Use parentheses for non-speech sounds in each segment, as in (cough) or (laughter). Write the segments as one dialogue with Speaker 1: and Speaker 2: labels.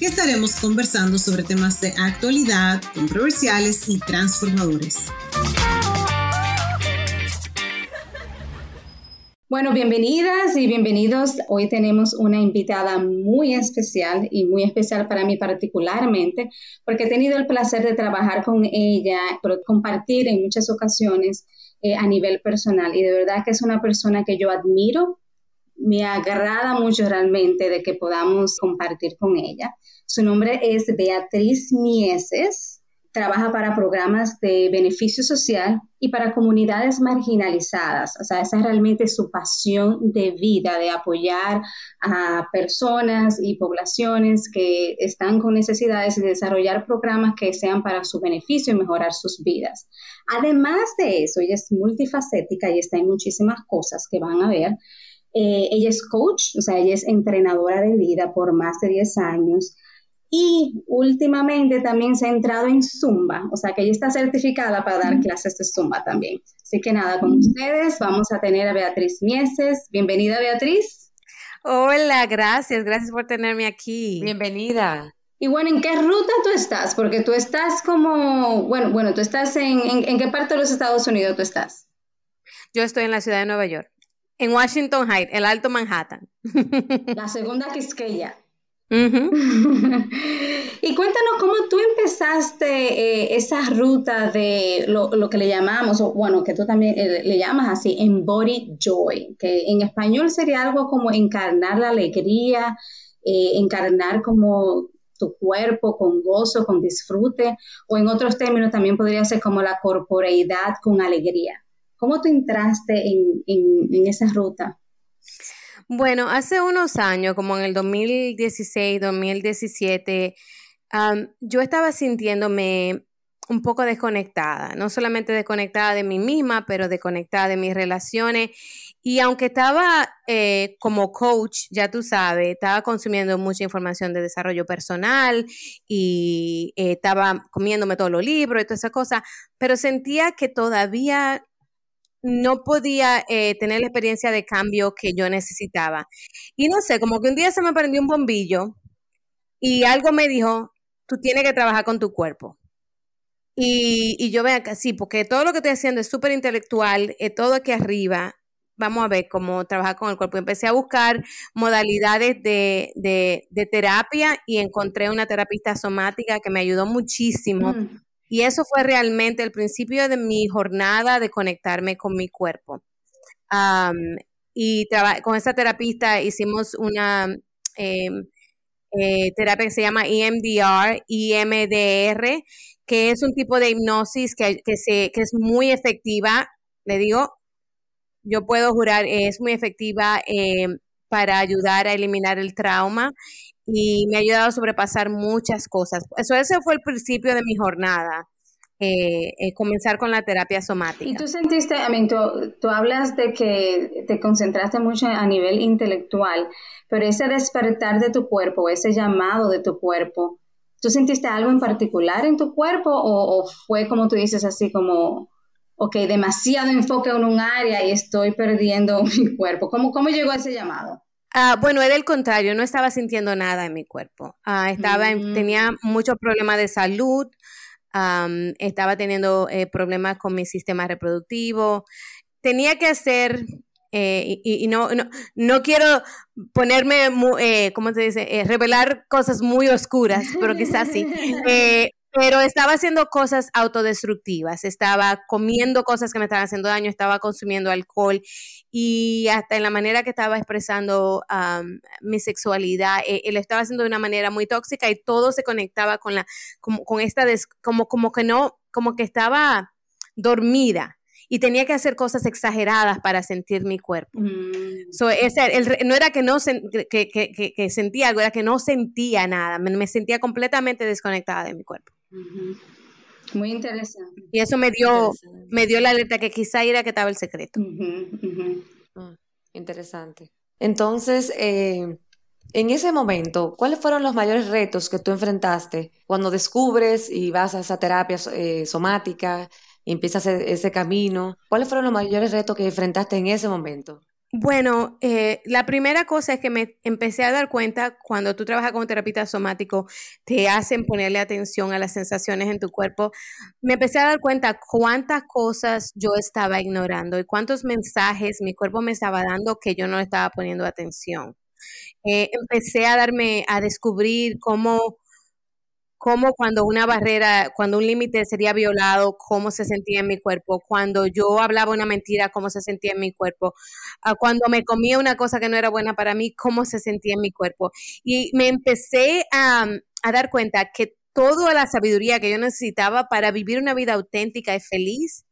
Speaker 1: que estaremos conversando sobre temas de actualidad, controversiales y transformadores.
Speaker 2: Bueno, bienvenidas y bienvenidos. Hoy tenemos una invitada muy especial y muy especial para mí particularmente, porque he tenido el placer de trabajar con ella, pero compartir en muchas ocasiones eh, a nivel personal. Y de verdad que es una persona que yo admiro, me agrada mucho realmente de que podamos compartir con ella. Su nombre es Beatriz Mieses trabaja para programas de beneficio social y para comunidades marginalizadas. O sea, esa es realmente su pasión de vida, de apoyar a personas y poblaciones que están con necesidades y desarrollar programas que sean para su beneficio y mejorar sus vidas. Además de eso, ella es multifacética y está en muchísimas cosas que van a ver. Eh, ella es coach, o sea, ella es entrenadora de vida por más de 10 años. Y últimamente también se ha entrado en Zumba, o sea que ella está certificada para dar clases de Zumba también. Así que nada, con ustedes vamos a tener a Beatriz Mieses. Bienvenida, Beatriz.
Speaker 3: Hola, gracias, gracias por tenerme aquí.
Speaker 4: Bienvenida.
Speaker 2: Y bueno, ¿en qué ruta tú estás? Porque tú estás como, bueno, bueno, tú estás en, en, en qué parte de los Estados Unidos tú estás?
Speaker 3: Yo estoy en la ciudad de Nueva York, en Washington Heights, el Alto Manhattan. (laughs)
Speaker 2: La segunda Quisqueya. (laughs) y cuéntanos cómo tú empezaste eh, esa ruta de lo, que le llamamos, o bueno, que tú también eh, le llamas así, embody joy, que en español sería algo como encarnar la alegría, eh, encarnar como tu cuerpo con gozo, con disfrute, o en otros términos también podría ser como la corporeidad con alegría. ¿Cómo tú entraste en, en esa ruta?
Speaker 3: Bueno, hace unos años, como en el 2016, 2017, yo estaba sintiéndome un poco desconectada, no solamente desconectada de mí misma, pero desconectada de mis relaciones. Y aunque estaba eh, como coach, ya tú sabes, estaba consumiendo mucha información de desarrollo personal y eh, estaba comiéndome todos los libros y todas esas cosas, pero sentía que todavía no podía eh, tener la experiencia de cambio que yo necesitaba. Y no sé, como que un día se me prendió un bombillo y algo me dijo, tú tienes que trabajar con tu cuerpo. Y, y yo vea que sí, porque todo lo que estoy haciendo es súper intelectual, eh, todo aquí arriba. Vamos a ver cómo trabajar con el cuerpo. Empecé a buscar modalidades de, de, terapia y encontré una terapista somática que me ayudó muchísimo. Mm. Y eso fue realmente el principio de mi jornada de conectarme con mi cuerpo. y con esta terapista hicimos una em, eh, terapia que se llama EMDR, EMDR, que es un tipo de hipnosis que, que es muy efectiva. Le digo, yo puedo jurar, es muy efectiva em, para ayudar a eliminar el trauma y me ha ayudado a sobrepasar muchas cosas. Eso ese fue el principio de mi jornada. Eh, eh, comenzar con la terapia somática.
Speaker 2: Y tú sentiste, I mean, tú, hablas de que te concentraste mucho a nivel intelectual, pero ese despertar de tu cuerpo, ese llamado de tu cuerpo, ¿tú sentiste algo en particular en tu cuerpo o, fue como tú dices así como, ok, demasiado enfoque en un área y estoy perdiendo (laughs) mi cuerpo? ¿Cómo, cómo llegó ese llamado?
Speaker 3: Ah, bueno, era el contrario, no estaba sintiendo nada en mi cuerpo. Ah, estaba, mm. tenía muchos problemas de salud, estaba teniendo eh, problemas con mi sistema reproductivo. Tenía que hacer, eh, y, no, no, quiero ponerme, eh, ¿cómo se dice? revelar cosas muy oscuras, pero quizás sí. (laughs) pero estaba haciendo cosas autodestructivas, estaba comiendo cosas que me estaban haciendo daño, estaba consumiendo alcohol y hasta en la manera que estaba expresando mi sexualidad, eh, lo estaba haciendo de una manera muy tóxica y todo se conectaba con la, como, con esta, como, como que no, como que estaba dormida y tenía que hacer cosas exageradas para sentir mi cuerpo. Mm. no era que no que, sentía algo, era que no sentía nada, me, me, sentía completamente desconectada de mi cuerpo.
Speaker 2: Muy interesante.
Speaker 3: Y eso me dio, me dio la alerta que quizá era que estaba el secreto.
Speaker 4: Ah, interesante. Entonces, eh, en ese momento, ¿cuáles fueron los mayores retos que tú enfrentaste cuando descubres y vas a esa terapia eh, somática y empiezas e-, ese camino? ¿Cuáles fueron los mayores retos que enfrentaste en ese momento?
Speaker 3: Bueno, eh, la primera cosa es que me empecé a dar cuenta cuando tú trabajas con un terapeuta somático, te hacen ponerle atención a las sensaciones en tu cuerpo. Me empecé a dar cuenta cuántas cosas yo estaba ignorando y cuántos mensajes mi cuerpo me estaba dando que yo no estaba poniendo atención. Eh, empecé a darme, a descubrir cómo cómo cuando una barrera, cuando un límite sería violado, cómo se sentía en mi cuerpo, cuando yo hablaba una mentira, cómo se sentía en mi cuerpo, ah, cuando me comía una cosa que no era buena para mí, cómo se sentía en mi cuerpo. Y me empecé a, dar cuenta que toda la sabiduría que yo necesitaba para vivir una vida auténtica y feliz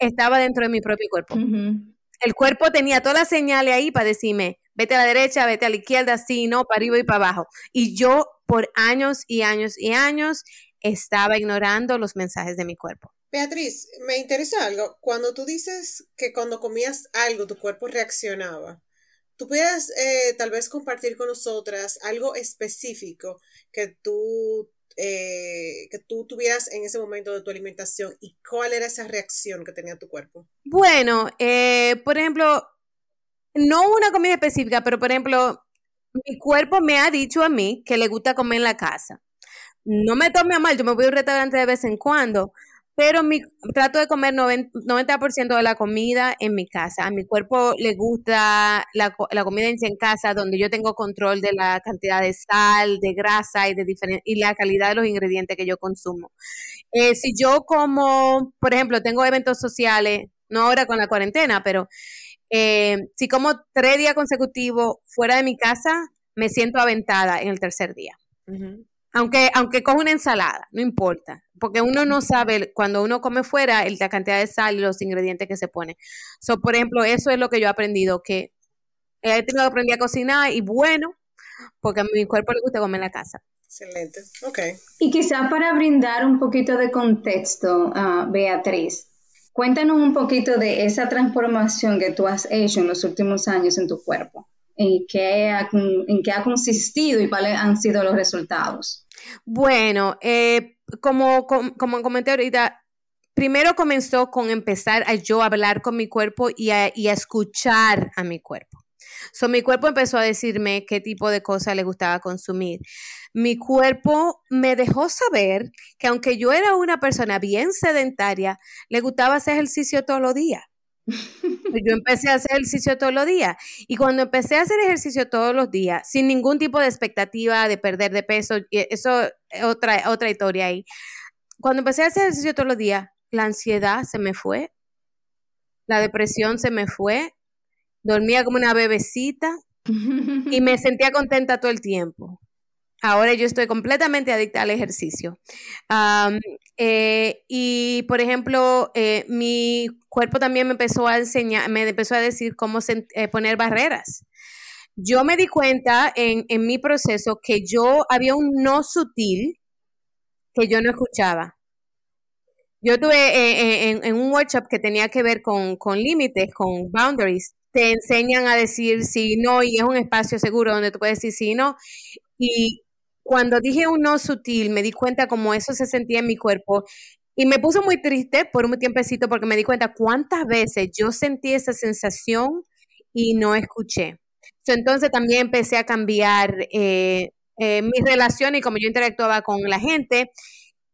Speaker 3: estaba dentro de mi propio cuerpo. El cuerpo tenía todas las señales ahí para decirme, vete a la derecha, vete a la izquierda, sí, no, para arriba y para abajo. Y yo por años y años y años estaba ignorando los mensajes de mi cuerpo.
Speaker 5: Beatriz, me interesa algo. Cuando tú dices que cuando comías algo tu cuerpo reaccionaba, ¿tú puedes eh, tal vez compartir con nosotras algo específico que tú, eh, que tú tuvieras en ese momento de tu alimentación y cuál era esa reacción que tenía tu cuerpo?
Speaker 3: Bueno, eh, por ejemplo, no una comida específica, pero por ejemplo, mi cuerpo me ha dicho a mí que le gusta comer en la casa. No me tome a mal, yo me voy a un restaurante de vez en cuando, pero mi, trato de comer 90%, de la comida en mi casa. A mi cuerpo le gusta la, comida en casa, donde yo tengo control de la cantidad de sal, de grasa y, de y la calidad de los ingredientes que yo consumo. Eh, si yo como, por ejemplo, tengo eventos sociales, no ahora con la cuarentena, pero eh, si como tres días consecutivos fuera de mi casa, me siento aventada en el tercer día. Aunque, aunque cojo una ensalada, no importa, porque uno no sabe cuando uno come fuera la cantidad de sal y los ingredientes que se pone. So, por ejemplo, eso es lo que yo he aprendido, que he tenido que aprender a cocinar y bueno, porque a mi cuerpo le gusta comer en la casa.
Speaker 5: Excelente, ok.
Speaker 2: Y quizá para brindar un poquito de contexto, a Beatriz, Cuéntanos un poquito de esa transformación que tú has hecho en los últimos años en tu cuerpo. ¿En qué ha, en qué ha consistido y cuáles han sido los resultados?
Speaker 3: Bueno, eh, como, como, comenté ahorita, primero comenzó con empezar a yo hablar con mi cuerpo y a, y a escuchar a mi cuerpo. So, mi cuerpo empezó a decirme qué tipo de cosas le gustaba consumir. Mi cuerpo me dejó saber que aunque yo era una persona bien sedentaria, le gustaba hacer ejercicio todos los días. (laughs) Yo empecé a hacer ejercicio todos los días y cuando empecé a hacer ejercicio todos los días, sin ningún tipo de expectativa de perder de peso, eso es otra, otra historia ahí. Cuando empecé a hacer ejercicio todos los días, la ansiedad se me fue, la depresión se me fue, dormía como una bebecita y me (laughs) sentía contenta todo el tiempo. Ahora yo estoy completamente adicta al ejercicio. Eh, y, por ejemplo, eh, mi cuerpo también me empezó a enseñar, me empezó a decir cómo eh, poner barreras. Yo me di cuenta en, mi proceso que yo había un no sutil que yo no escuchaba. Yo tuve en, un workshop que tenía que ver con, con límites, con boundaries, te enseñan a decir sí, no, y es un espacio seguro donde tú puedes decir sí, no. Y cuando dije un no sutil, me di cuenta cómo eso se sentía en mi cuerpo y me puso muy triste por un tiempecito porque me di cuenta cuántas veces yo sentí esa sensación y no escuché. entonces también empecé a cambiar eh, eh, mis relaciones y como yo interactuaba con la gente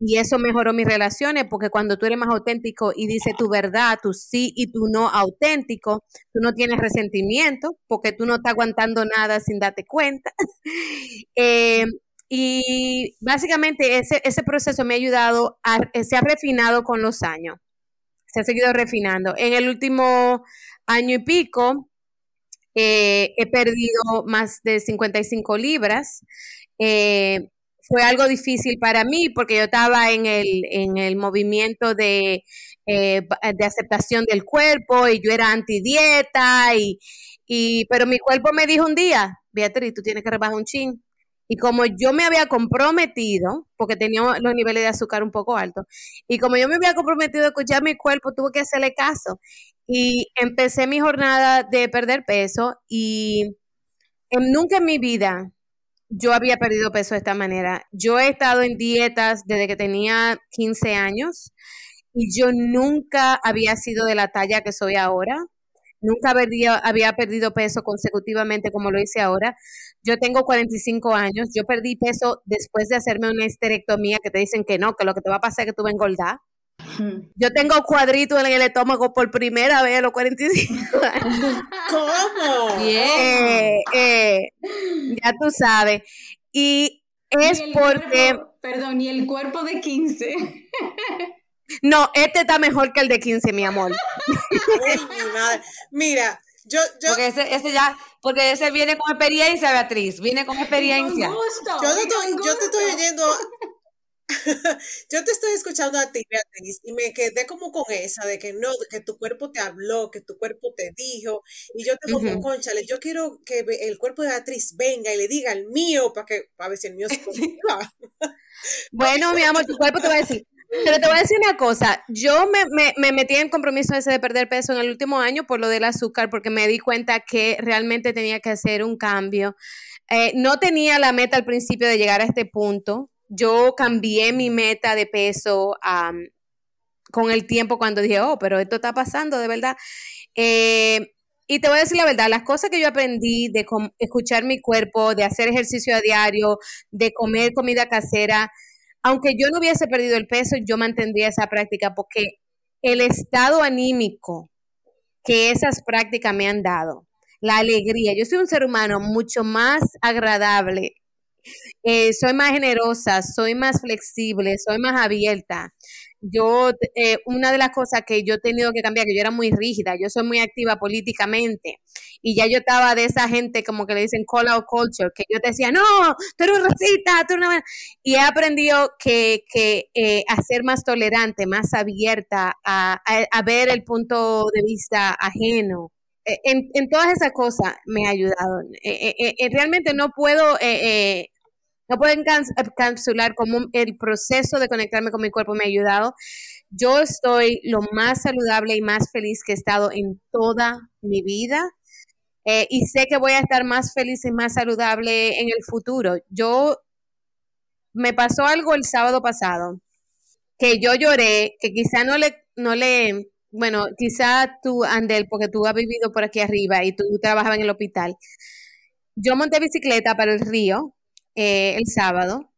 Speaker 3: y eso mejoró mis relaciones porque cuando tú eres más auténtico y dices tu verdad, tu sí y tu no auténtico, tú no tienes resentimiento porque tú no estás aguantando nada sin darte cuenta. (laughs) Eh, y básicamente ese, ese proceso me ha ayudado, a, se ha refinado con los años, se ha seguido refinando. En el último año y pico eh, he perdido más de 55 libras. Eh, fue algo difícil para mí porque yo estaba en el, en el movimiento de, eh, de aceptación del cuerpo y yo era antidieta y, y, pero mi cuerpo me dijo un día, Beatriz, tú tienes que rebajar un chin. Y como yo me había comprometido, porque tenía los niveles de azúcar un poco altos, y como yo me había comprometido a escuchar mi cuerpo, tuve que hacerle caso. Y empecé mi jornada de perder peso y nunca en mi vida yo había perdido peso de esta manera. Yo he estado en dietas desde que tenía 15 años y yo nunca había sido de la talla que soy ahora. Nunca había, había perdido peso consecutivamente como lo hice ahora. Yo tengo 45 años. Yo perdí peso después de hacerme una esterectomía que te dicen que no, que lo que te va a pasar es que tú vas a engordar. Yo tengo cuadritos en el estómago por primera vez a los 45 años.
Speaker 5: ¿Cómo?
Speaker 3: Bien. Eh, eh, ya tú sabes. Y es porque...
Speaker 2: perdón, y el cuerpo de 15.
Speaker 3: No, este está mejor que el de 15, mi amor.
Speaker 5: Ay, mi madre. Mira, yo, yo,
Speaker 4: porque ese, ese ya, porque ese viene con experiencia, Beatriz, viene con experiencia.
Speaker 5: yo, te, yo te estoy oyendo (laughs) yo te estoy escuchando a ti, Beatriz, y me quedé como con esa de que no, que tu cuerpo te habló, que tu cuerpo te dijo, y yo te como, conchale, yo quiero que el cuerpo de Beatriz venga y le diga el mío para que, a ver si el mío se (laughs) (laughs)
Speaker 3: Bueno, mi amor, tu cuerpo te va a decir. Pero te voy a decir una cosa, yo me, me, me, metí en compromiso ese de perder peso en el último año por lo del azúcar, porque me di cuenta que realmente tenía que hacer un cambio. Eh, no tenía la meta al principio de llegar a este punto, yo cambié mi meta de peso con el tiempo cuando dije, oh, pero esto está pasando de verdad. Eh, y te voy a decir la verdad, las cosas que yo aprendí de escuchar mi cuerpo, de hacer ejercicio a diario, de comer comida casera, aunque yo no hubiese perdido el peso, yo mantendría esa práctica porque el estado anímico que esas prácticas me han dado, la alegría, yo soy un ser humano mucho más agradable eh, soy más generosa, soy más flexible, soy más abierta. Yo, eh, una de las cosas que yo he tenido que cambiar, que yo era muy rígida, yo soy muy activa políticamente y ya yo estaba de esa gente como que le dicen call out culture, que yo te decía, no, tú eres racista, tú no... Y he aprendido que, que eh, a ser más tolerante, más abierta, a, a, ver el punto de vista ajeno. En, en, todas esas cosas me ha ayudado. realmente no puedo no pueden encapsular como el proceso de conectarme con mi cuerpo me ha ayudado. Yo estoy lo más saludable y más feliz que he estado en toda mi vida. Eh, y sé que voy a estar más feliz y más saludable en el futuro. Yo me pasó algo el sábado pasado que yo lloré, que quizá no le, no le, bueno, quizá tú, Andel, porque tú has vivido por aquí arriba y tú trabajabas en el hospital. Yo monté bicicleta para el río eh, el sábado.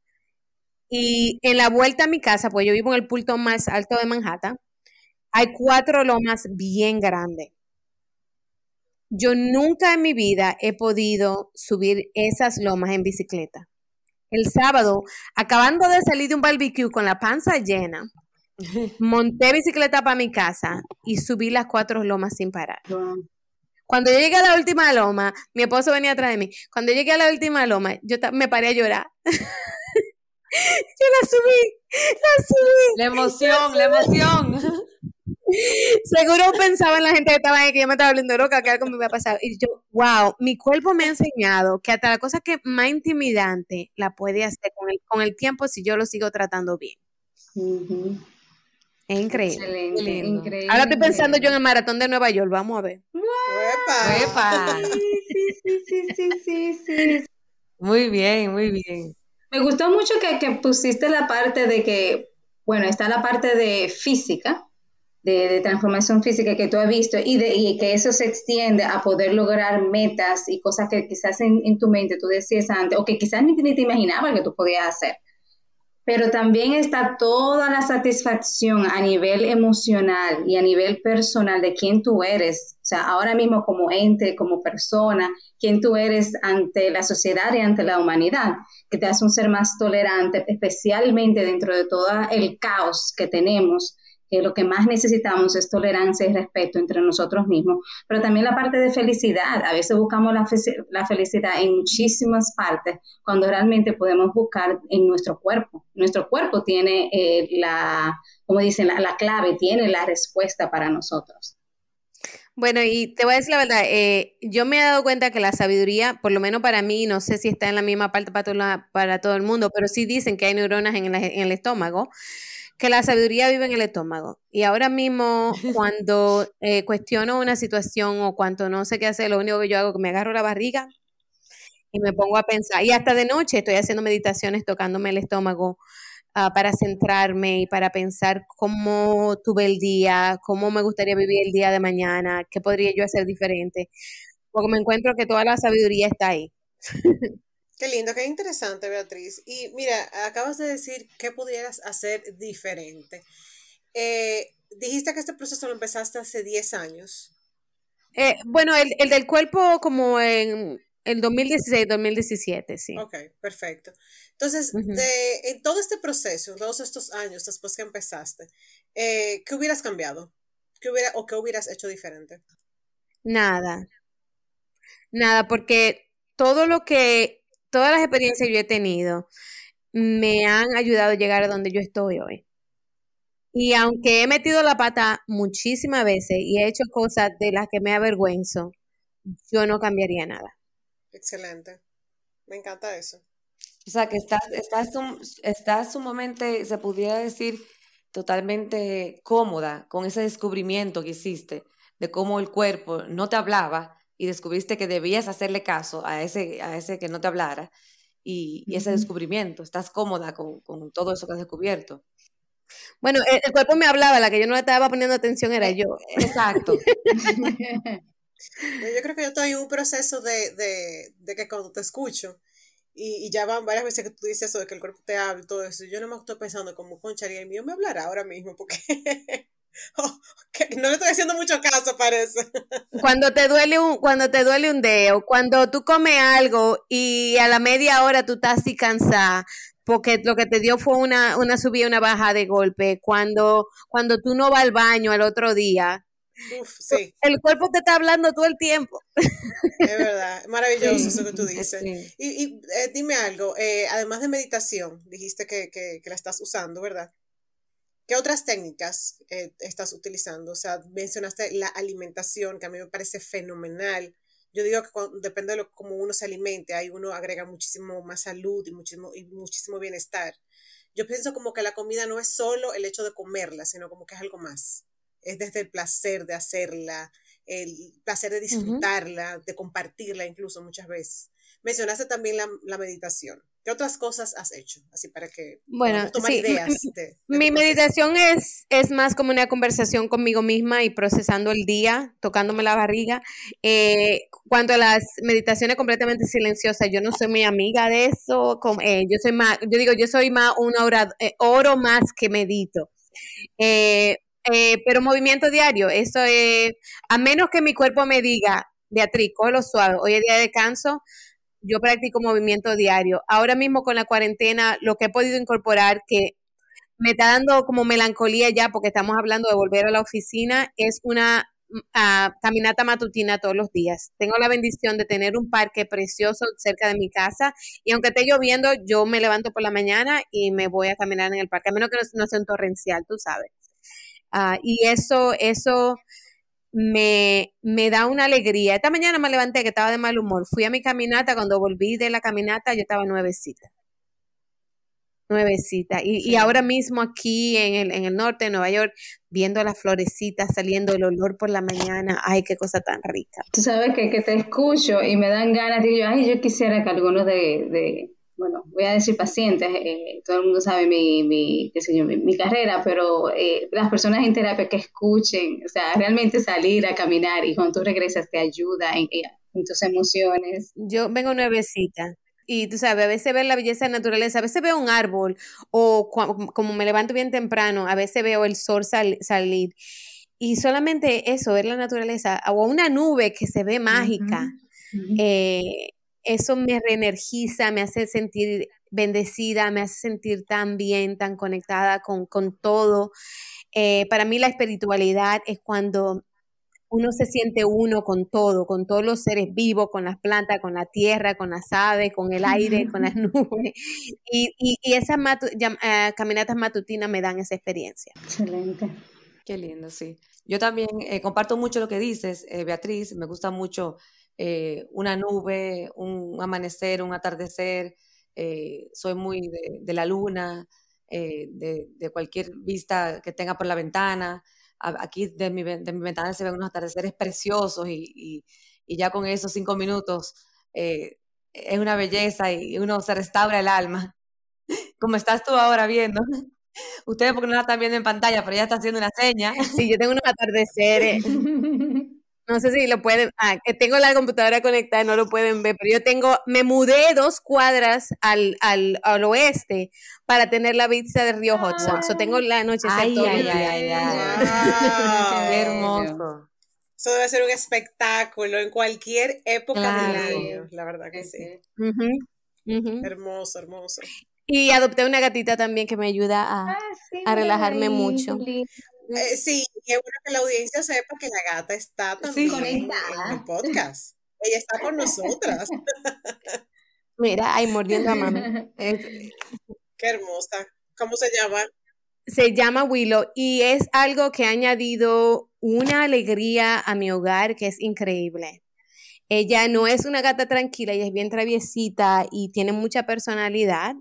Speaker 3: Y en la vuelta a mi casa, pues yo vivo en el punto más alto de Manhattan, hay cuatro lomas bien grandes. Yo nunca en mi vida he podido subir esas lomas en bicicleta. El sábado, acabando de salir de un barbecue con la panza llena, (laughs) monté bicicleta para mi casa y subí las cuatro lomas sin parar. Cuando yo llegué a la última loma, mi esposo venía atrás de mí. Cuando llegué a la última loma, yo me paré a llorar. (laughs) yo la subí, la subí.
Speaker 4: La emoción, la emoción.
Speaker 3: Seguro pensaba en la gente que estaba ahí, que yo me estaba volviendo loca, que algo me iba a pasar. Y yo, wow, mi cuerpo me ha enseñado que hasta la cosa que más intimidante la puede hacer con el, con el tiempo si yo lo sigo tratando bien. Es increíble. increíble. Ahora estoy pensando yo en el maratón de Nueva York, vamos a ver.
Speaker 4: Sí, sí, sí, sí, sí, Muy bien, muy bien.
Speaker 2: Me gustó mucho que, que, pusiste la parte de que, bueno, está la parte de física, de, transformación física que tú has visto y, de, y que eso se extiende a poder lograr metas y cosas que quizás en, en tu mente tú decías antes o que quizás ni, ni te imaginabas que tú podías hacer pero también está toda la satisfacción a nivel emocional y a nivel personal de quién tú eres, o sea, ahora mismo como ente, como persona, quién tú eres ante la sociedad y ante la humanidad, que te hace un ser más tolerante, especialmente dentro de todo el caos que tenemos que lo que más necesitamos es tolerancia y respeto entre nosotros mismos, pero también la parte de felicidad. A veces buscamos la, felicidad en muchísimas partes, cuando realmente podemos buscar en nuestro cuerpo. Nuestro cuerpo tiene eh, la, como dicen, la, la clave, tiene la respuesta para nosotros.
Speaker 3: Bueno, y te voy a decir la verdad, eh, yo me he dado cuenta que la sabiduría, por lo menos para mí, no sé si está en la misma parte para todo el mundo, pero sí dicen que hay neuronas en el, estómago, que la sabiduría vive en el estómago. Y ahora mismo, (laughs) cuando eh, cuestiono una situación o cuando no sé qué hacer, lo único que yo hago es que me agarro la barriga y me pongo a pensar. Y hasta de noche estoy haciendo meditaciones tocándome el estómago Ah, para centrarme y para pensar cómo tuve el día, cómo me gustaría vivir el día de mañana, qué podría yo hacer diferente. Porque me encuentro que toda la sabiduría está ahí. (laughs)
Speaker 5: Qué lindo, qué interesante, Beatriz. Y mira, acabas de decir qué pudieras hacer diferente. Eh, dijiste que este proceso lo empezaste hace 10 años.
Speaker 3: Eh, bueno, el, el, del cuerpo como en el 2016, 2017, sí.
Speaker 5: Ok, perfecto. Entonces, de, en todo este proceso, todos estos años después que empezaste, eh, ¿qué hubieras cambiado? ¿Qué hubiera, ¿O qué hubieras hecho diferente?
Speaker 3: Nada. Nada, porque todo lo que, todas las experiencias que yo he tenido me han ayudado a llegar a donde yo estoy hoy. Y aunque he metido la pata muchísimas veces y he hecho cosas de las que me avergüenzo, yo no cambiaría nada.
Speaker 5: Excelente. Me encanta eso.
Speaker 4: O sea, que estás, estás, estás sumamente, se pudiera decir, totalmente cómoda con ese descubrimiento que hiciste de cómo el cuerpo no te hablaba y descubriste que debías hacerle caso a ese, a ese que no te hablara y, ese descubrimiento. Estás cómoda con, todo eso que has descubierto.
Speaker 3: Bueno, el, cuerpo me hablaba, la que yo no le estaba poniendo atención era eh, yo.
Speaker 4: Exacto. (laughs)
Speaker 5: Yo creo que yo estoy en un proceso de, de, de que cuando te escucho, y, y, ya van varias veces que tú dices eso de que el cuerpo te habla y todo eso, yo no me estoy pensando como, concharía, el mío me hablará ahora mismo, (laughs) porque oh, no le estoy haciendo mucho caso, parece.
Speaker 3: Cuando te duele un, cuando te duele un dedo, cuando tú comes algo y a la media hora tú estás así cansada, porque lo que te dio fue una, una subida, una baja de golpe, cuando, cuando tú no vas al baño al otro día, el cuerpo te está hablando todo el tiempo.
Speaker 5: Es verdad, maravilloso eso que tú dices. Y, eh, dime algo, eh, además de meditación, dijiste que, que, la estás usando, ¿verdad? ¿Qué otras técnicas eh, estás utilizando? O sea, mencionaste la alimentación, que a mí me parece fenomenal. Yo digo que depende de lo, cómo uno se alimente, ahí uno agrega muchísimo más salud y muchísimo, y muchísimo bienestar. Yo pienso como que la comida no es solo el hecho de comerla, sino como que es algo más es desde el placer de hacerla, el placer de disfrutarla, de compartirla incluso muchas veces. Mencionaste también la, meditación. ¿Qué otras cosas has hecho? Así para que
Speaker 3: bueno, tomar ideas. mi meditación es, es más como una conversación conmigo misma y procesando el día, tocándome la barriga. Eh, cuando las meditaciones completamente silenciosas, yo no soy muy amiga de eso. Eh, yo soy más, yo digo, yo soy más una hora, eh, oro más que medito. Eh, pero movimiento diario, eso es, a menos que mi cuerpo me diga, Beatriz, lo suave, hoy es día de descanso, yo practico movimiento diario. Ahora mismo con la cuarentena, lo que he podido incorporar, que me está dando como melancolía ya, porque estamos hablando de volver a la oficina, es una mm, caminata matutina todos los días. Tengo la bendición de tener un parque precioso cerca de mi casa y aunque esté lloviendo, yo me levanto por la mañana y me voy a caminar en el parque, a menos que no sea un torrencial, tú sabes. Ah, y eso, eso me, me, da una alegría. Esta mañana me levanté que estaba de mal humor. Fui a mi caminata, cuando volví de la caminata yo estaba nuevecita. Nuevecita. Y, y ahora mismo aquí en el, en el norte de Nueva York, viendo las florecitas, saliendo el olor por la mañana, ay, qué cosa tan rica.
Speaker 2: Tú sabes que, que te escucho y me dan ganas, de yo, ay, yo quisiera que algunos de bueno, voy a decir pacientes, eh, todo el mundo sabe mi, mi, qué sé yo, mi, carrera, pero eh, las personas en terapia que escuchen, o sea, realmente salir a caminar y cuando tú regresas te ayuda en, tus emociones.
Speaker 3: Yo vengo nuevecita. Y tú sabes, a veces veo la belleza de la naturaleza, a veces veo un árbol o como me levanto bien temprano, a veces veo el sol salir. Y solamente eso, ver la naturaleza o una nube que se ve mágica, eh, eso me reenergiza, me hace sentir bendecida, me hace sentir tan bien, tan conectada con, todo. Eh, para mí la espiritualidad es cuando uno se siente uno con todo, con todos los seres vivos, con las plantas, con la tierra, con las aves, con el aire, con las (laughs) nubes. Y, y, esas eh, caminatas matutinas me dan esa experiencia.
Speaker 2: Excelente.
Speaker 4: Qué lindo, sí. Yo también eh, comparto mucho lo que dices, eh, Beatriz. Me gusta mucho eh, una nube, un amanecer, un atardecer. soy muy de, la luna, de, cualquier vista que tenga por la ventana. aquí de mi, de mi ventana se ven unos atardeceres preciosos y, y ya con esos cinco minutos es una belleza y uno se restaura el alma, (laughs) como estás tú ahora viendo. (laughs) Ustedes porque no la están viendo en pantalla, pero ella está haciendo una seña.
Speaker 3: Sí, yo tengo unos atardeceres. (laughs) No sé si lo pueden, ah, tengo la computadora conectada, no lo pueden ver, pero yo tengo, me mudé dos cuadras al, al, al oeste para tener la vista del río Hudson. So tengo la noche
Speaker 4: ay, ay, ay, ay, Qué hermoso.
Speaker 5: Eso debe ser un espectáculo en cualquier época del año, la verdad que sí. Hermoso, hermoso.
Speaker 3: Y adopté una gatita también que me ayuda a, ah, relajarme mucho.
Speaker 5: Eh, sí, es bueno que la audiencia sepa que la gata está también en, el podcast. Ella está con nosotras. (laughs)
Speaker 3: Mira, ahí mordiendo a mami.
Speaker 5: Qué hermosa. ¿Cómo se llama?
Speaker 3: Se llama Willow y es algo que ha añadido una alegría a mi hogar que es increíble. Ella no es una gata tranquila, ella es bien traviesita y tiene mucha personalidad,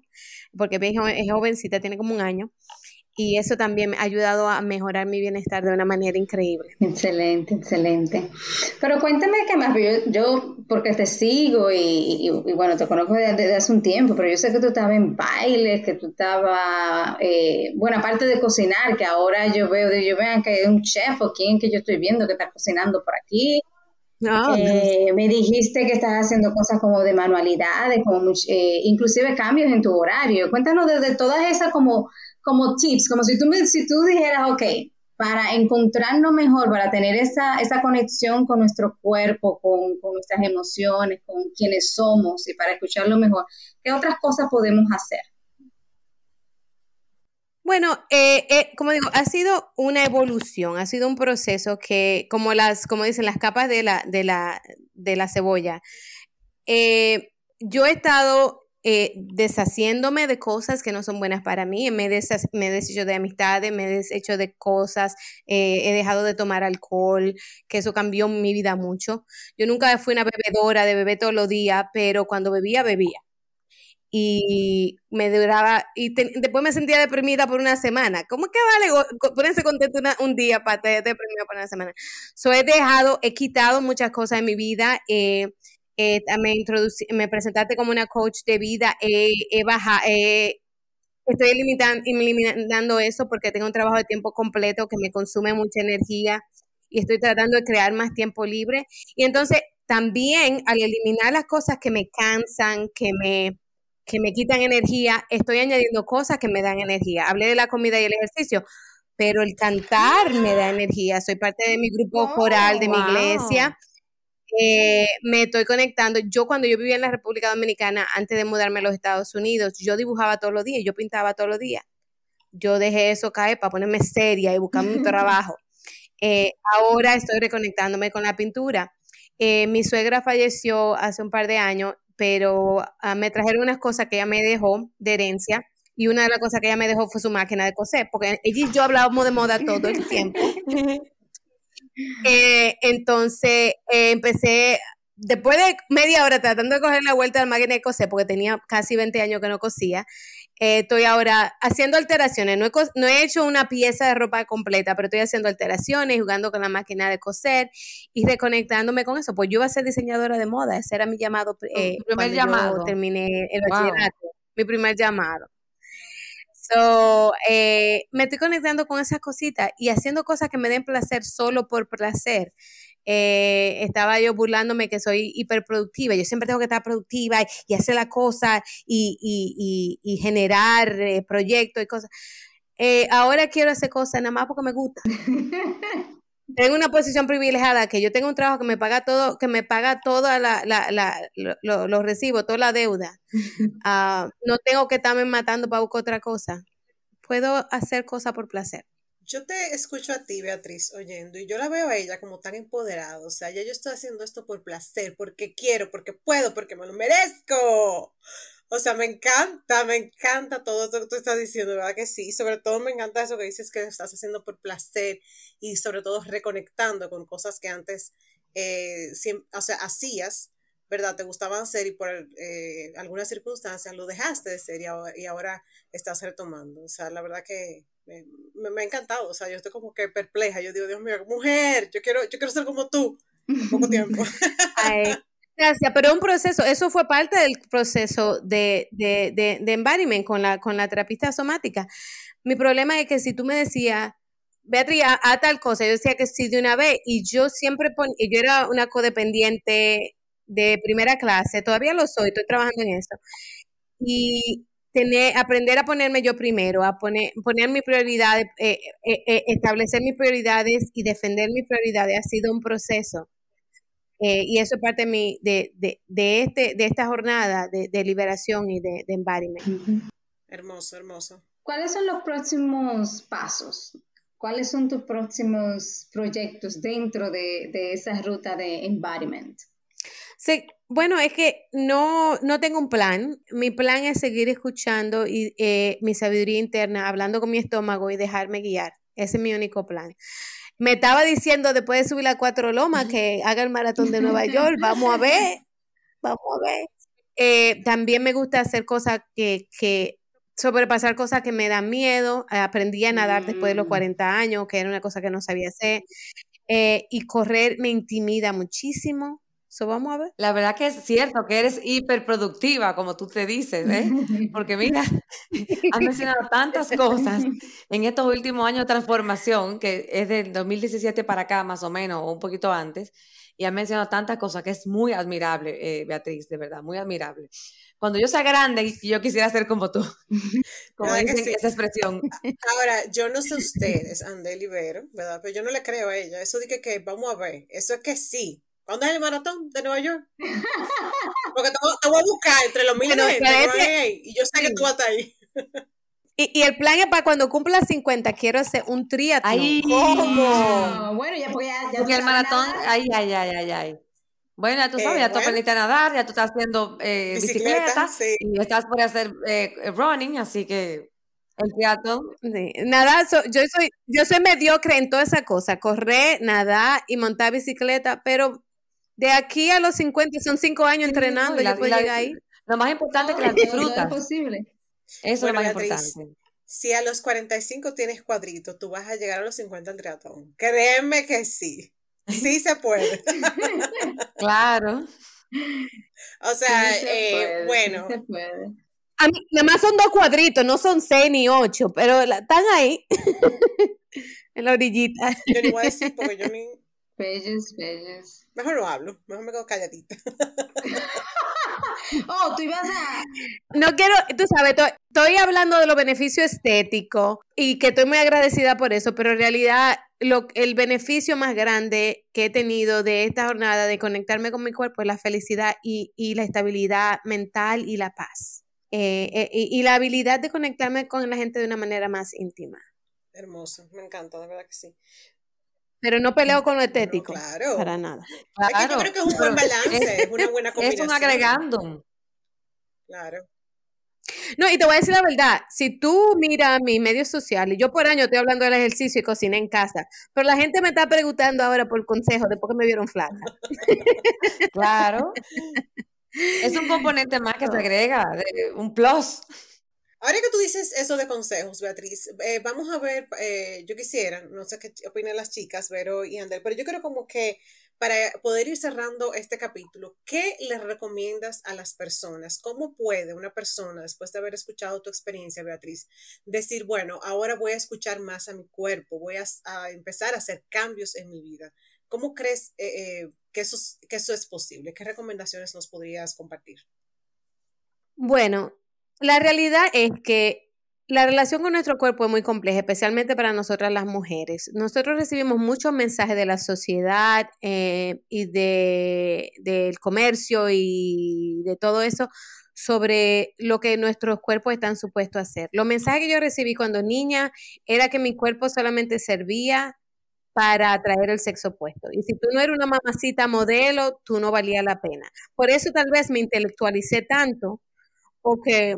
Speaker 3: porque es jovencita, tiene como un año. Y eso también me ha ayudado a mejorar mi bienestar de una manera increíble.
Speaker 2: Excelente, excelente. Pero cuéntame qué más, yo, yo porque te sigo y, bueno, te conozco desde, hace un tiempo, pero yo sé que tú estabas en bailes, que tú estabas, eh, bueno, aparte de cocinar, que ahora yo veo, yo vean que hay un chef o quien que yo estoy viendo que está cocinando por aquí. Ah, eh, me dijiste que estás haciendo cosas como de manualidades, como eh, inclusive cambios en tu horario. Cuéntanos desde todas esas como, como tips, como si tú, me, si tú dijeras, ok, para encontrarnos mejor, para tener esa, esa conexión con nuestro cuerpo, con, con nuestras emociones, con quienes somos y para escucharlo mejor, ¿qué otras cosas podemos hacer?
Speaker 3: Bueno, eh, eh, como digo, ha sido una evolución, ha sido un proceso que, como las, como dicen, las capas de la, de la, de la cebolla. Eh, yo he estado deshaciéndome de cosas que no son buenas para mí, me, me he deshecho de amistades, me he deshecho de cosas, he dejado de tomar alcohol, que eso cambió mi vida mucho. Yo nunca fui una bebedora de beber todos los días, pero cuando bebía, bebía y me duraba, y después me sentía deprimida por una semana. ¿Cómo que vale ponerse contento un día para estar deprimida por una semana? So he dejado, he quitado muchas cosas en mi vida. Eh, eh, me, presentaste como una coach de vida, he bajado, estoy eliminando, eliminando eso porque tengo un trabajo de tiempo completo que me consume mucha energía y estoy tratando de crear más tiempo libre. Y entonces también al eliminar las cosas que me cansan, que me que me quitan energía, estoy añadiendo cosas que me dan energía. Hablé de la comida y el ejercicio, pero el cantar me da energía. Soy parte de mi grupo coral, de mi iglesia. Eh, me estoy conectando. Yo cuando yo vivía en la República Dominicana, antes de mudarme a los Estados Unidos, yo dibujaba todos los días, yo pintaba todos los días. Yo dejé eso caer para ponerme seria y buscar un (laughs) trabajo. Eh, ahora estoy reconectándome con la pintura. Eh, mi suegra falleció hace un par de años pero ah, me trajeron unas cosas que ella me dejó de herencia y una de las cosas que ella me dejó fue su máquina de coser, porque ella y yo hablábamos de moda todo el tiempo. (laughs) Eh, entonces eh, empecé, después de media hora tratando de coger la vuelta a la máquina de coser, porque tenía casi 20 años que no cosía, eh, estoy ahora haciendo alteraciones. No he, no he, hecho una pieza de ropa completa, pero estoy haciendo alteraciones, jugando con la máquina de coser y reconectándome con eso. Pues yo iba a ser diseñadora de moda. Ese era mi llamado. Eh, primer llamado. terminé el bachillerato. Mi primer llamado. So, eh, me estoy conectando con esas cositas y haciendo cosas que me den placer solo por placer. Eh, estaba yo burlándome que soy hiperproductiva. Yo siempre tengo que estar productiva y, hacer la cosa y, generar eh, proyectos y cosas. Ahora quiero hacer cosas nada más porque me gusta. (laughs) tengo una posición privilegiada que yo tengo un trabajo que me paga todo, que me paga toda la, los recibos, toda la deuda. (laughs) Ah, no tengo que estarme matando para buscar otra cosa. Puedo hacer cosas por placer
Speaker 5: yo te escucho a ti, Beatriz, oyendo, y yo la veo a ella como tan empoderada. O sea, ya yo estoy haciendo esto por placer, porque quiero, porque puedo, porque me lo merezco. O sea, me encanta, me encanta todo esto que tú estás diciendo, ¿verdad que sí? Y sobre todo me encanta eso que dices que estás haciendo por placer y sobre todo reconectando con cosas que antes, eh, o sea, hacías, ¿verdad? Te gustaban hacer y por eh, algunas circunstancias lo dejaste de hacer y ahora, estás retomando. O sea, la verdad que me, ha encantado. O sea, yo estoy como que perpleja. Yo digo, Dios mío, mujer, yo quiero, yo quiero ser como tú. Poco tiempo. (laughs)
Speaker 3: Ay, Gracias, pero un proceso, eso fue parte del proceso de, de, de, de embodiment con la, con la terapista somática. Mi problema es que si tú me decías, Beatriz, a, tal cosa, yo decía que sí de una vez, y yo siempre ponía, yo era una codependiente de primera clase, todavía lo soy, estoy trabajando en eso. Y tener, aprender a ponerme yo primero, a poner, poner mis prioridades, eh, eh, eh, establecer mis prioridades y defender mis prioridades ha sido un proceso eh, y eso es parte de, mi, de, de, de, este, de esta jornada de, de liberación y de, de embodiment.
Speaker 5: Hermoso, hermoso.
Speaker 2: ¿Cuáles son los próximos pasos? ¿Cuáles son tus próximos proyectos dentro de, de esa ruta de embodiment?
Speaker 3: Sí, bueno, es que no, no tengo un plan. Mi plan es seguir escuchando y, eh, mi sabiduría interna, hablando con mi estómago y dejarme guiar. Ese es mi único plan. Me estaba diciendo después de subir la cuatro lomas que haga el maratón de Nueva York. Vamos a ver, vamos a ver. Eh, también me gusta hacer cosas que, que, sobrepasar cosas que me dan miedo. aprendí a nadar después de los 40 mm. años, que era una cosa que no sabía hacer. Eh, y correr me intimida muchísimo. So, vamos a ver.
Speaker 4: La verdad que es cierto que eres hiperproductiva, como tú te dices, ¿eh? (laughs) Porque mira, (laughs) has mencionado tantas cosas en estos últimos años de transformación, que es del 2017 para acá más o menos, o un poquito antes, y has mencionado tantas cosas que es muy admirable, eh, Beatriz, de verdad, muy admirable. Cuando yo sea grande, yo quisiera ser como tú, (laughs) como dicen esa expresión.
Speaker 5: Ahora, yo no sé ustedes, Andel y Vero, ¿verdad? Pero yo no le creo a ella. Eso de que, que vamos a ver, eso es que sí ¿Cuándo es el maratón de Nueva York? Porque te, voy a buscar entre los mil y yo sé que tú vas a estar ahí.
Speaker 3: Y, el plan es para cuando cumpla 50, quiero hacer un triatlón.
Speaker 4: Ay, ¿Cómo? Bueno, ya porque ya, ya porque el maratón, ay, ay, ay, ay, ay. Bueno, ya tú sabes, ya tú aprendiste a nadar, ya tú estás haciendo eh, bicicleta, y estás por hacer eh, running, así que el triatlón.
Speaker 3: Sí. Nada, yo soy yo soy mediocre en toda esa cosa, correr, nadar y montar bicicleta, pero de aquí a los 50 son cinco años entrenando, ya puedo llegar ahí.
Speaker 4: Lo más importante es que la disfrutas.
Speaker 2: es posible.
Speaker 4: Eso es lo más importante.
Speaker 5: Si a los 45 tienes cuadrito, tú vas a llegar a los 50 al triatlón. Créeme que sí. Sí se puede. (laughs) (laughs)
Speaker 4: claro.
Speaker 5: O sea, eh, bueno.
Speaker 2: se puede.
Speaker 3: A mí, nada más son dos cuadritos, no son seis ni ocho, pero están ahí. (laughs) en la orillita.
Speaker 5: Yo ni voy a decir porque yo ni.
Speaker 2: Bellos, bellos.
Speaker 5: Mejor no hablo, mejor me quedo calladita. (laughs)
Speaker 2: oh, tú ibas a...
Speaker 3: No quiero, tú sabes, estoy hablando de los beneficios estéticos y que estoy muy agradecida por eso, pero en realidad lo, el beneficio más grande que he tenido de esta jornada de conectarme con mi cuerpo es la felicidad y, y la estabilidad mental y la paz. Eh, eh, y, y la habilidad de conectarme con la gente de una manera más íntima.
Speaker 5: Hermoso, me encanta, de verdad que sí.
Speaker 3: Pero no peleo con lo estético. claro. Para nada.
Speaker 5: Claro, yo creo que es un buen balance, es, una buena combinación.
Speaker 4: Es un agregando.
Speaker 5: Claro.
Speaker 3: No, y te voy a decir la verdad, si tú miras mis medios sociales, yo por año estoy hablando del ejercicio y cocina en casa, pero la gente me está preguntando ahora por consejo después que me vieron flaca.
Speaker 4: Claro. (laughs) Es un componente más que se agrega, un plus.
Speaker 5: Ahora que tú dices eso de consejos, Beatriz, eh, vamos a ver, eh, yo quisiera, no sé qué opinan las chicas, Vero y Ander, pero yo creo como que para poder ir cerrando este capítulo, ¿qué les recomiendas a las personas? ¿Cómo puede una persona, después de haber escuchado tu experiencia, Beatriz, decir, bueno, ahora voy a escuchar más a mi cuerpo, voy a, empezar a hacer cambios en mi vida? ¿Cómo crees eh, que, eso, que eso es posible? ¿Qué recomendaciones nos podrías compartir?
Speaker 3: Bueno, la realidad es que la relación con nuestro cuerpo es muy compleja, especialmente para nosotras las mujeres. Nosotros recibimos muchos mensajes de la sociedad eh, y de, del comercio y de todo eso sobre lo que nuestros cuerpos están supuestos a hacer. Los mensajes que yo recibí cuando niña era que mi cuerpo solamente servía para atraer el sexo opuesto. Y si tú no eres una mamacita modelo, tú no valía la pena. Por eso tal vez me intelectualicé tanto porque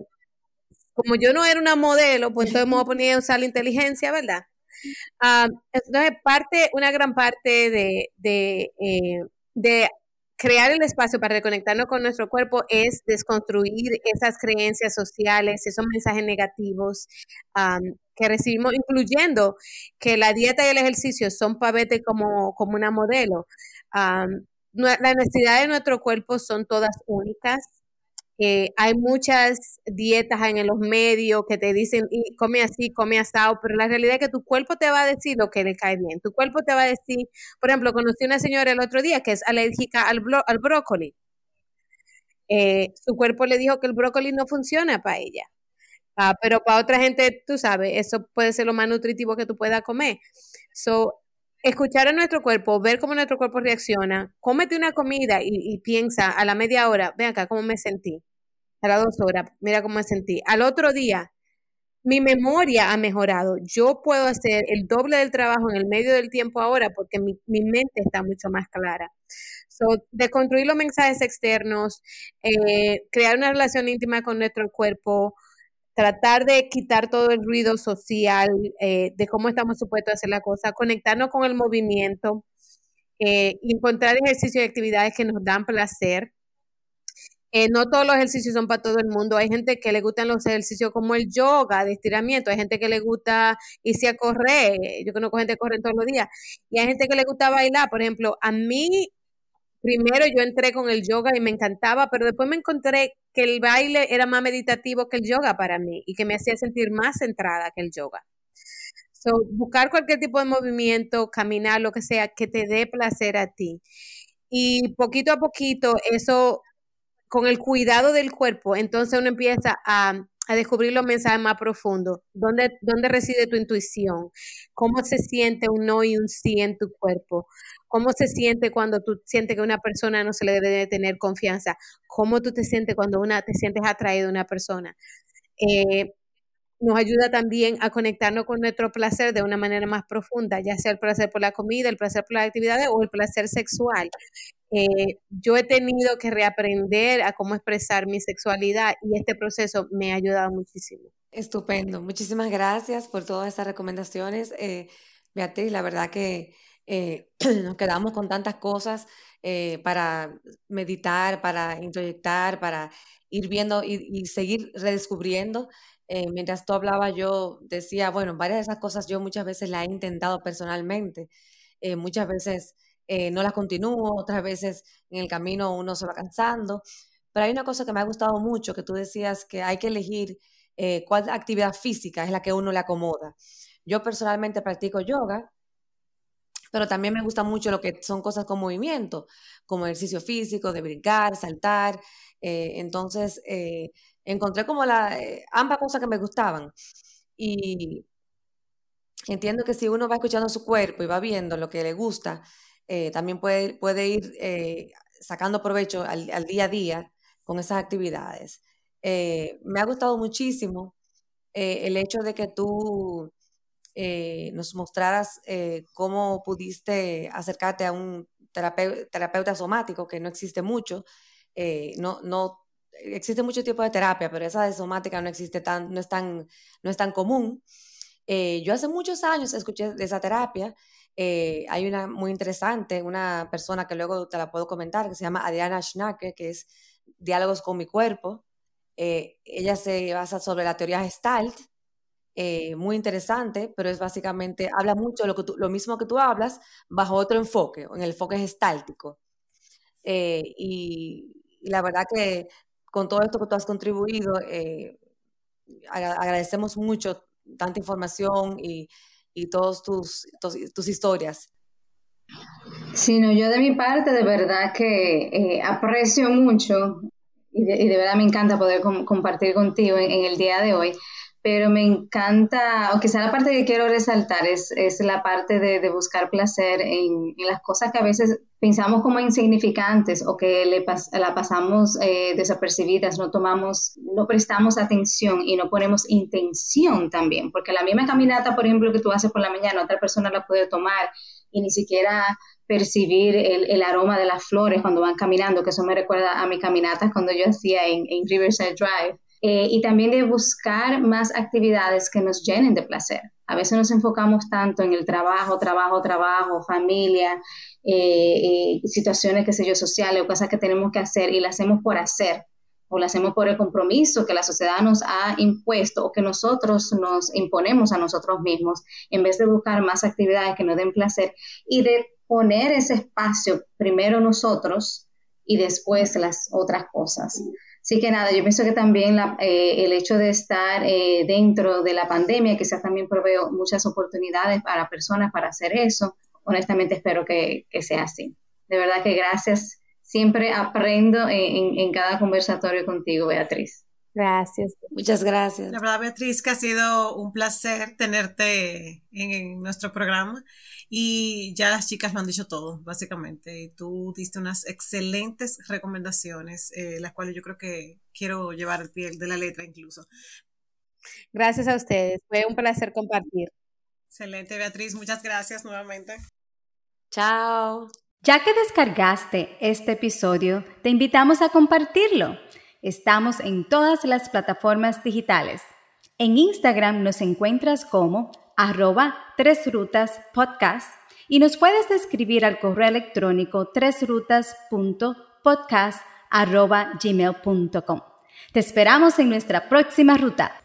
Speaker 3: como yo no era una modelo, pues entonces me voy a poner a usar la inteligencia, ¿verdad? Ah, entonces, parte, una gran parte de, de, eh, de crear el espacio para reconectarnos con nuestro cuerpo es desconstruir esas creencias sociales, esos mensajes negativos que recibimos, incluyendo que la dieta y el ejercicio son para verte como, como una modelo. las necesidades de nuestro cuerpo son todas únicas eh, hay muchas dietas en los medios que te dicen, y come así, come asado, pero la realidad es que tu cuerpo te va a decir lo que le cae bien. Tu cuerpo te va a decir, por ejemplo, conocí una señora el otro día que es alérgica al, al brócoli. Eh, su cuerpo le dijo que el brócoli no funciona para ella. Ah, pero para otra gente, tú sabes, eso puede ser lo más nutritivo que tú puedas comer. So, escuchar a nuestro cuerpo, ver cómo nuestro cuerpo reacciona, cómete una comida y, y piensa a la media hora, ve acá cómo me sentí a las dos horas, mira cómo me sentí. Al otro día, mi memoria ha mejorado. Yo puedo hacer el doble del trabajo en el medio del tiempo ahora porque mi, mente está mucho más clara. So, de construir los mensajes externos, eh, crear una relación íntima con nuestro cuerpo, tratar de quitar todo el ruido social, eh, de cómo estamos supuestos a hacer la cosa, conectarnos con el movimiento, eh, encontrar ejercicios y actividades que nos dan placer, eh, no todos los ejercicios son para todo el mundo. Hay gente que le gustan los ejercicios como el yoga, de estiramiento. Hay gente que le gusta irse a correr. Yo conozco gente que corre todos los días. Y hay gente que le gusta bailar. Por ejemplo, a mí, primero yo entré con el yoga y me encantaba, pero después me encontré que el baile era más meditativo que el yoga para mí y que me hacía sentir más centrada que el yoga. So, buscar cualquier tipo de movimiento, caminar, lo que sea, que te dé placer a ti. Y poquito a poquito eso con el cuidado del cuerpo, entonces uno empieza a, descubrir los mensajes más profundos. ¿Dónde, ¿Dónde reside tu intuición? ¿Cómo se siente un no y un sí en tu cuerpo? ¿Cómo se siente cuando tú sientes que una persona no se le debe de tener confianza? ¿Cómo tú te sientes cuando una, te sientes atraído a una persona? Eh, nos ayuda también a conectarnos con nuestro placer de una manera más profunda, ya sea el placer por la comida, el placer por las actividades o el placer sexual. Eh, yo he tenido que reaprender a cómo expresar mi sexualidad y este proceso me ha ayudado muchísimo.
Speaker 4: Estupendo. Muchísimas gracias por todas estas recomendaciones, eh, Beatriz. La verdad que eh, (clears throat) nos quedamos con tantas cosas para meditar, para introyectar, para ir viendo y, seguir redescubriendo. mientras tú hablabas, yo decía, bueno, varias de esas cosas yo muchas veces las he intentado personalmente. muchas veces eh, no las continúo, otras veces en el camino uno se va cansando. Pero hay una cosa que me ha gustado mucho, que tú decías que hay que elegir eh, cuál actividad física es la que uno le acomoda. Yo personalmente practico yoga, pero también me gusta mucho lo que son cosas con movimiento, como ejercicio físico, de brincar, saltar. Eh, entonces, encontré como la, ambas cosas que me gustaban. Y entiendo que si uno va escuchando su cuerpo y va viendo lo que le gusta, eh, también puede, puede ir eh, sacando provecho al, día a día con esas actividades. Eh, me ha gustado muchísimo el hecho de que tú nos mostraras cómo pudiste acercarte a un terapeuta somático, que no existe mucho, no, no existe mucho tipo de terapia, pero esa de somática no existe tan, no es tan, no es tan común. yo hace muchos años escuché de esa terapia eh, hay una muy interesante, una persona que luego te la puedo comentar, que se llama Adriana Schnacke, que es Diálogos con mi cuerpo. Eh, ella se basa sobre la teoría Gestalt, eh, muy interesante, pero es básicamente, habla mucho de lo, que lo mismo que tú hablas, bajo otro enfoque, en el enfoque gestáltico. Y, la verdad que con todo esto que tú has contribuido, agradecemos mucho tanta información y, y todas tus, tus, historias.
Speaker 2: Sí, no, yo de mi parte de verdad que eh, aprecio mucho y de, verdad me encanta poder compartir contigo en, el día de hoy pero me encanta, o quizá la parte que quiero resaltar es, es la parte de, buscar placer en, las cosas que a veces pensamos como insignificantes o que le la pasamos eh, desapercibidas, no tomamos, no prestamos atención y no ponemos intención también, porque la misma caminata, por ejemplo, que tú haces por la mañana, otra persona la puede tomar y ni siquiera percibir el, el, aroma de las flores cuando van caminando, que eso me recuerda a mis caminatas cuando yo hacía en, en Riverside Drive eh, y también de buscar más actividades que nos llenen de placer. A veces nos enfocamos tanto en el trabajo, trabajo, trabajo, familia, eh, eh, situaciones, qué sé yo, sociales o cosas que tenemos que hacer y las hacemos por hacer o lo hacemos por el compromiso que la sociedad nos ha impuesto o que nosotros nos imponemos a nosotros mismos, en vez de buscar más actividades que nos den placer y de poner ese espacio primero nosotros y después las otras cosas. Así que nada, yo pienso que también eh, el hecho de estar eh, dentro de la pandemia quizás también provee muchas oportunidades para personas para hacer eso. Honestamente espero que, que sea así. De verdad que gracias siempre aprendo en, cada conversatorio contigo, Beatriz.
Speaker 3: Gracias.
Speaker 4: Muchas gracias.
Speaker 5: La verdad, Beatriz, que ha sido un placer tenerte en, nuestro programa y ya las chicas lo han dicho todo, básicamente. Tú diste unas excelentes recomendaciones, eh, las cuales yo creo que quiero llevar al pie de la letra incluso.
Speaker 3: Gracias a ustedes, fue un placer compartir.
Speaker 5: Excelente, Beatriz, muchas gracias nuevamente.
Speaker 4: Chao.
Speaker 6: Ya que descargaste este episodio, te invitamos a compartirlo. Estamos en todas las plataformas digitales. En Instagram nos encuentras como arroba rutas podcast y nos puedes escribir al correo electrónico tresrutas.podcast arroba gmail.com. Te esperamos en nuestra próxima ruta.